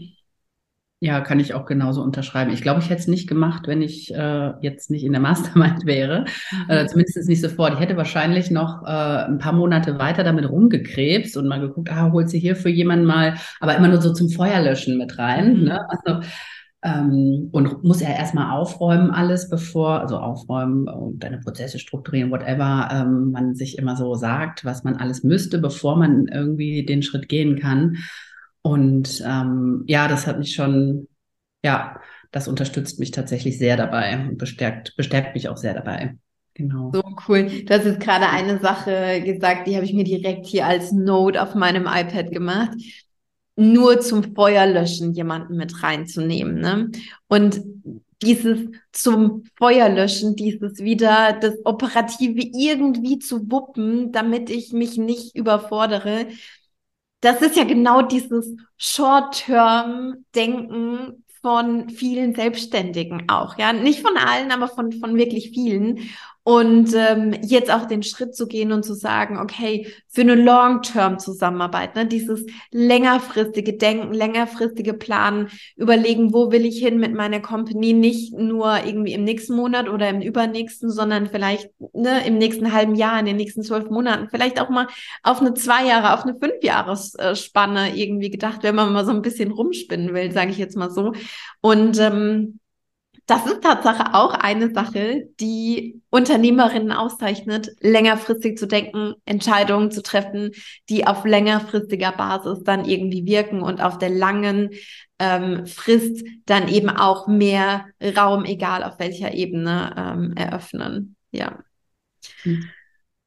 Ja, kann ich auch genauso unterschreiben. Ich glaube, ich hätte es nicht gemacht, wenn ich äh, jetzt nicht in der Mastermind wäre. Mhm. Äh, zumindest nicht sofort. Ich hätte wahrscheinlich noch äh, ein paar Monate weiter damit rumgekrebst und mal geguckt, ah, holt sie hier für jemanden mal, aber immer nur so zum Feuerlöschen mit rein. Mhm. Ne? Also, ähm, und muss ja erstmal aufräumen alles, bevor, also aufräumen und deine Prozesse strukturieren, whatever ähm, man sich immer so sagt, was man alles müsste, bevor man irgendwie den Schritt gehen kann. Und ähm, ja, das hat mich schon, ja, das unterstützt mich tatsächlich sehr dabei und bestärkt, bestärkt mich auch sehr dabei. Genau. So cool. Du hast jetzt gerade eine Sache gesagt, die habe ich mir direkt hier als Note auf meinem iPad gemacht. Nur zum Feuerlöschen jemanden mit reinzunehmen. Ne? Und dieses zum Feuerlöschen, dieses wieder das Operative irgendwie zu wuppen, damit ich mich nicht überfordere, das ist ja genau dieses Short-Term-Denken von vielen Selbstständigen auch, ja, nicht von allen, aber von, von wirklich vielen. Und ähm, jetzt auch den Schritt zu gehen und zu sagen, okay, für eine Long-Term-Zusammenarbeit, ne, dieses längerfristige Denken, längerfristige Planen, überlegen, wo will ich hin mit meiner Company, nicht nur irgendwie im nächsten Monat oder im übernächsten, sondern vielleicht ne, im nächsten halben Jahr, in den nächsten zwölf Monaten, vielleicht auch mal auf eine zwei Jahre, auf eine fünf Jahresspanne irgendwie gedacht, wenn man mal so ein bisschen rumspinnen will, sage ich jetzt mal so. Und ähm, das ist Tatsache auch eine Sache, die Unternehmerinnen auszeichnet, längerfristig zu denken, Entscheidungen zu treffen, die auf längerfristiger Basis dann irgendwie wirken und auf der langen ähm, Frist dann eben auch mehr Raum, egal auf welcher Ebene, ähm, eröffnen. Ja. Mhm.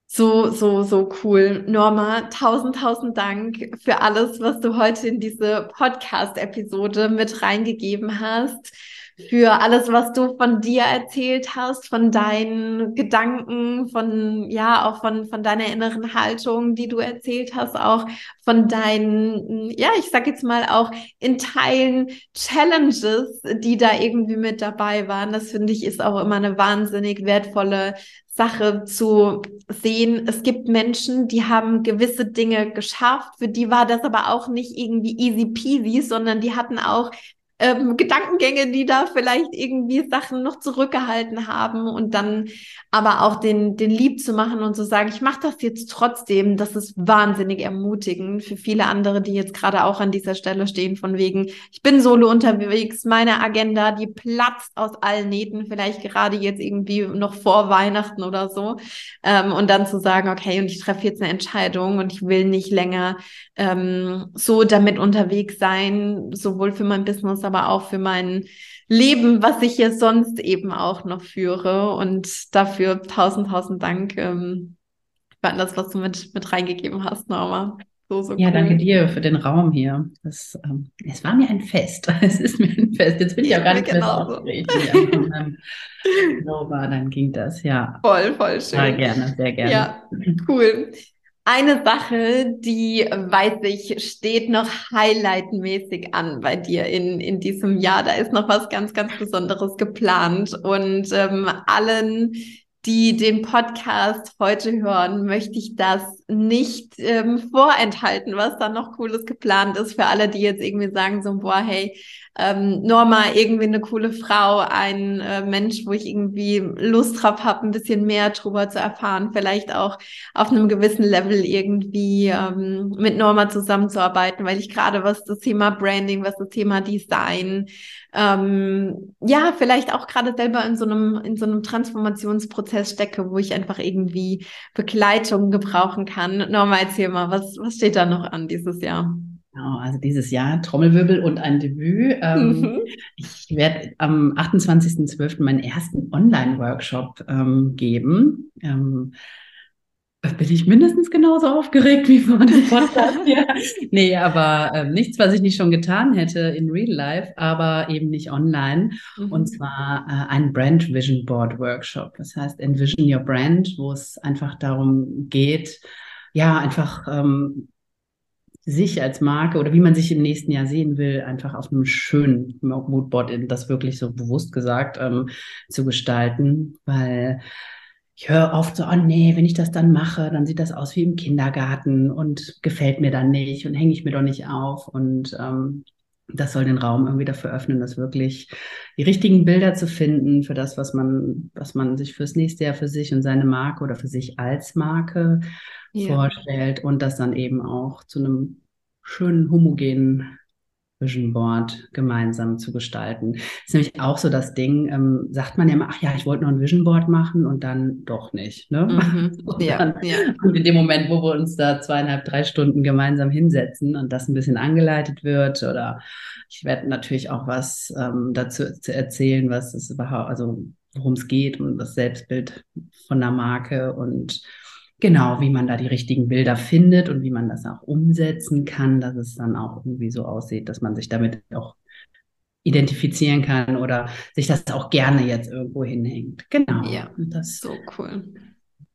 So, so, so cool. Norma, tausend, tausend Dank für alles, was du heute in diese Podcast-Episode mit reingegeben hast für alles, was du von dir erzählt hast, von deinen Gedanken, von, ja, auch von, von deiner inneren Haltung, die du erzählt hast, auch von deinen, ja, ich sag jetzt mal auch in Teilen Challenges, die da irgendwie mit dabei waren. Das finde ich ist auch immer eine wahnsinnig wertvolle Sache zu sehen. Es gibt Menschen, die haben gewisse Dinge geschafft, für die war das aber auch nicht irgendwie easy peasy, sondern die hatten auch ähm, Gedankengänge, die da vielleicht irgendwie Sachen noch zurückgehalten haben und dann aber auch den, den lieb zu machen und zu sagen, ich mache das jetzt trotzdem, das ist wahnsinnig ermutigend für viele andere, die jetzt gerade auch an dieser Stelle stehen, von wegen, ich bin solo unterwegs, meine Agenda, die platzt aus allen Nähten, vielleicht gerade jetzt irgendwie noch vor Weihnachten oder so. Ähm, und dann zu sagen, okay, und ich treffe jetzt eine Entscheidung und ich will nicht länger ähm, so damit unterwegs sein, sowohl für mein Business, aber auch für mein Leben, was ich hier sonst eben auch noch führe. Und dafür tausend, tausend Dank ähm, für alles, was du mit, mit reingegeben hast, Norma. So, so ja, cool. danke dir für den Raum hier. Das, ähm, es war mir ein Fest. Es ist mir ein Fest. Jetzt bin ich auch gar nicht mehr so aufgeregt. Nova, dann ging das, ja. Voll, voll schön. Ja, gerne, sehr gerne. Ja, cool. Eine Sache, die, weiß ich, steht noch highlightmäßig an bei dir in, in diesem Jahr. Da ist noch was ganz, ganz Besonderes geplant. Und ähm, allen, die den Podcast heute hören, möchte ich das nicht ähm, vorenthalten, was da noch Cooles geplant ist für alle, die jetzt irgendwie sagen so, boah, hey, ähm, Norma, irgendwie eine coole Frau, ein äh, Mensch, wo ich irgendwie Lust drauf habe, ein bisschen mehr drüber zu erfahren, vielleicht auch auf einem gewissen Level irgendwie ähm, mit Norma zusammenzuarbeiten, weil ich gerade was das Thema Branding, was das Thema Design, ähm, ja, vielleicht auch gerade selber in so einem, in so einem Transformationsprozess stecke, wo ich einfach irgendwie Begleitung gebrauchen kann. Norma, erzähl mal, was, was steht da noch an dieses Jahr? Genau, also dieses Jahr Trommelwirbel und ein Debüt. Ähm, mhm. Ich werde am 28.12. meinen ersten Online-Workshop ähm, geben. Ähm, bin ich mindestens genauso aufgeregt wie vor dem Podcast hier. nee, aber äh, nichts, was ich nicht schon getan hätte in Real Life, aber eben nicht online. Mhm. Und zwar äh, ein Brand Vision Board Workshop. Das heißt Envision Your Brand, wo es einfach darum geht, ja, einfach ähm, sich als Marke oder wie man sich im nächsten Jahr sehen will, einfach auf einem schönen Moodboard, das wirklich so bewusst gesagt ähm, zu gestalten, weil ich höre oft so, oh nee, wenn ich das dann mache, dann sieht das aus wie im Kindergarten und gefällt mir dann nicht und hänge ich mir doch nicht auf. Und ähm, das soll den Raum irgendwie dafür öffnen, dass wirklich die richtigen Bilder zu finden für das, was man, was man sich fürs nächste Jahr für sich und seine Marke oder für sich als Marke ja. vorstellt und das dann eben auch zu einem schönen, homogenen Vision Board gemeinsam zu gestalten. Das ist nämlich auch so das Ding, ähm, sagt man ja immer, ach ja, ich wollte noch ein Vision Board machen und dann doch nicht. Ne? Mhm. Und, ja, dann, ja. und in dem Moment, wo wir uns da zweieinhalb, drei Stunden gemeinsam hinsetzen und das ein bisschen angeleitet wird oder ich werde natürlich auch was ähm, dazu zu erzählen, was es überhaupt, also worum es geht und das Selbstbild von der Marke und Genau, wie man da die richtigen Bilder findet und wie man das auch umsetzen kann, dass es dann auch irgendwie so aussieht, dass man sich damit auch identifizieren kann oder sich das auch gerne jetzt irgendwo hinhängt. Genau. Ja, das ist so cool.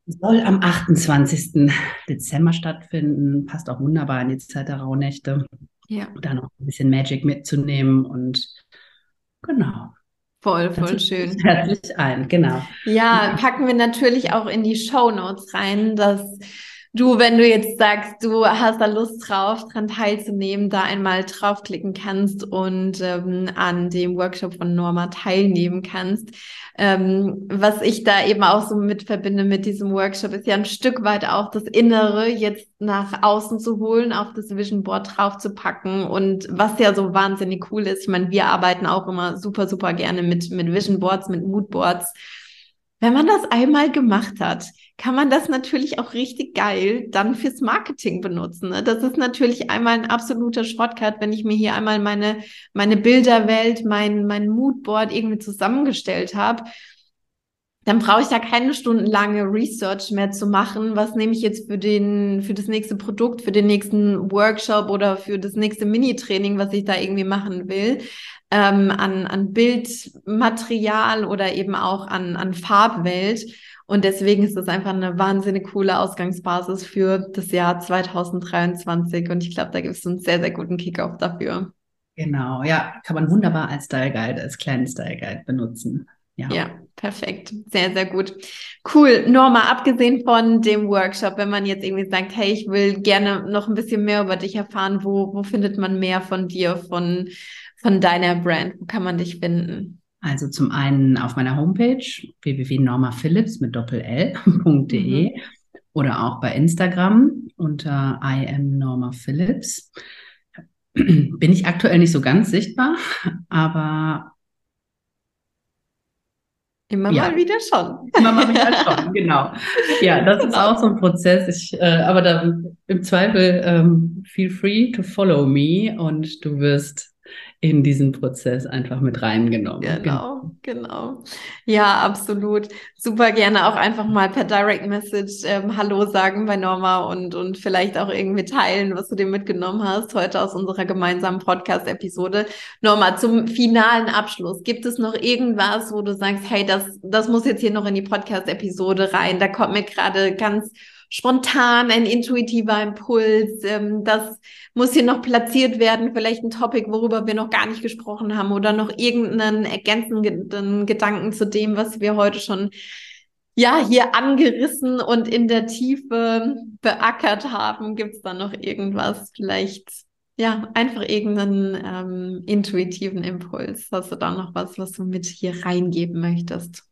Soll am 28. Dezember stattfinden, passt auch wunderbar in die Zeit der Rauhnächte. Ja. Da noch ein bisschen Magic mitzunehmen und genau. Voll, voll schön. Herzlich ein, genau. Ja, packen wir natürlich auch in die Show Notes rein, dass du, wenn du jetzt sagst, du hast da Lust drauf, dran teilzunehmen, da einmal draufklicken kannst und ähm, an dem Workshop von Norma teilnehmen kannst. Ähm, was ich da eben auch so mit verbinde mit diesem Workshop, ist ja ein Stück weit auch das Innere jetzt nach außen zu holen, auf das Vision Board draufzupacken und was ja so wahnsinnig cool ist. Ich meine, wir arbeiten auch immer super, super gerne mit, mit Vision Boards, mit Mood Boards. Wenn man das einmal gemacht hat, kann man das natürlich auch richtig geil dann fürs Marketing benutzen. Ne? Das ist natürlich einmal ein absoluter Shortcut, wenn ich mir hier einmal meine, meine Bilderwelt, mein, mein Moodboard irgendwie zusammengestellt habe. Dann brauche ich da keine stundenlange Research mehr zu machen. Was nehme ich jetzt für den, für das nächste Produkt, für den nächsten Workshop oder für das nächste Mini-Training, was ich da irgendwie machen will? Ähm, an, an Bildmaterial oder eben auch an, an Farbwelt. Und deswegen ist das einfach eine wahnsinnig coole Ausgangsbasis für das Jahr 2023. Und ich glaube, da gibt es einen sehr, sehr guten Kickoff dafür. Genau, ja, kann man wunderbar als Style Guide, als kleinen Style Guide benutzen. Ja. ja, perfekt. Sehr, sehr gut. Cool. Norma, abgesehen von dem Workshop, wenn man jetzt irgendwie sagt, hey, ich will gerne noch ein bisschen mehr über dich erfahren, wo, wo findet man mehr von dir, von, von deiner Brand? Wo kann man dich finden? Also zum einen auf meiner Homepage www.normaphilips mit doppel-l.de mhm. oder auch bei Instagram unter I am Norma Phillips. Bin ich aktuell nicht so ganz sichtbar, aber Immer ja. mal wieder schon. Immer mal wieder schon, genau. Ja, das ist auch so ein Prozess. Ich, äh, aber da, im Zweifel, ähm, feel free to follow me und du wirst in diesen Prozess einfach mit reingenommen. Genau, genau. Ja, absolut. Super gerne auch einfach mal per Direct Message ähm, Hallo sagen bei Norma und, und vielleicht auch irgendwie teilen, was du dir mitgenommen hast heute aus unserer gemeinsamen Podcast-Episode. Norma, zum finalen Abschluss. Gibt es noch irgendwas, wo du sagst, hey, das, das muss jetzt hier noch in die Podcast-Episode rein? Da kommt mir gerade ganz spontan, ein intuitiver Impuls. Ähm, das muss hier noch platziert werden, vielleicht ein Topic, worüber wir noch gar nicht gesprochen haben oder noch irgendeinen ergänzenden Gedanken zu dem, was wir heute schon ja hier angerissen und in der Tiefe beackert haben. Gibt es da noch irgendwas vielleicht? Ja, einfach irgendeinen ähm, intuitiven Impuls. Hast du da noch was, was du mit hier reingeben möchtest?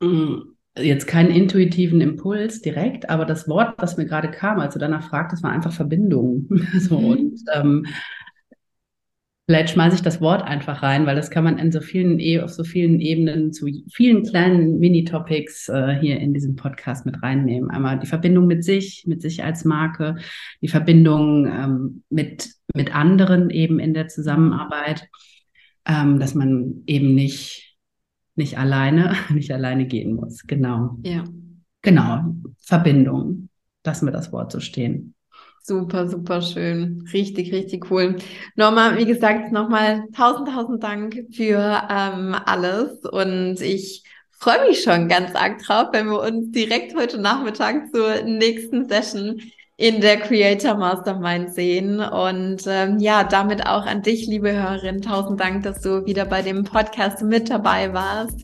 Mm jetzt keinen intuitiven Impuls direkt, aber das Wort, was mir gerade kam, als du danach fragtest, war einfach Verbindung. so, mhm. Und ähm, vielleicht schmeiße ich das Wort einfach rein, weil das kann man in so vielen, e auf so vielen Ebenen zu vielen kleinen Mini-Topics äh, hier in diesem Podcast mit reinnehmen. Einmal die Verbindung mit sich, mit sich als Marke, die Verbindung ähm, mit, mit anderen eben in der Zusammenarbeit, ähm, dass man eben nicht nicht alleine, nicht alleine gehen muss. Genau. Ja. Genau. Verbindung. Lassen wir das Wort so stehen. Super, super schön. Richtig, richtig cool. Norma, wie gesagt, nochmal tausend, tausend Dank für ähm, alles. Und ich freue mich schon ganz arg drauf, wenn wir uns direkt heute Nachmittag zur nächsten Session in der Creator Mastermind sehen. Und ähm, ja, damit auch an dich, liebe Hörerin, tausend Dank, dass du wieder bei dem Podcast mit dabei warst.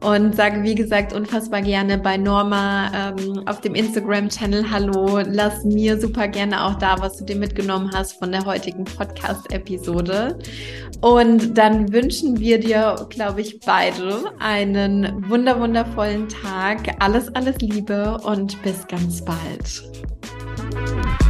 Und sage, wie gesagt, unfassbar gerne bei Norma ähm, auf dem Instagram-Channel Hallo. Lass mir super gerne auch da, was du dir mitgenommen hast von der heutigen Podcast-Episode. Und dann wünschen wir dir, glaube ich, beide einen wunder wundervollen Tag. Alles, alles Liebe und bis ganz bald. Bye.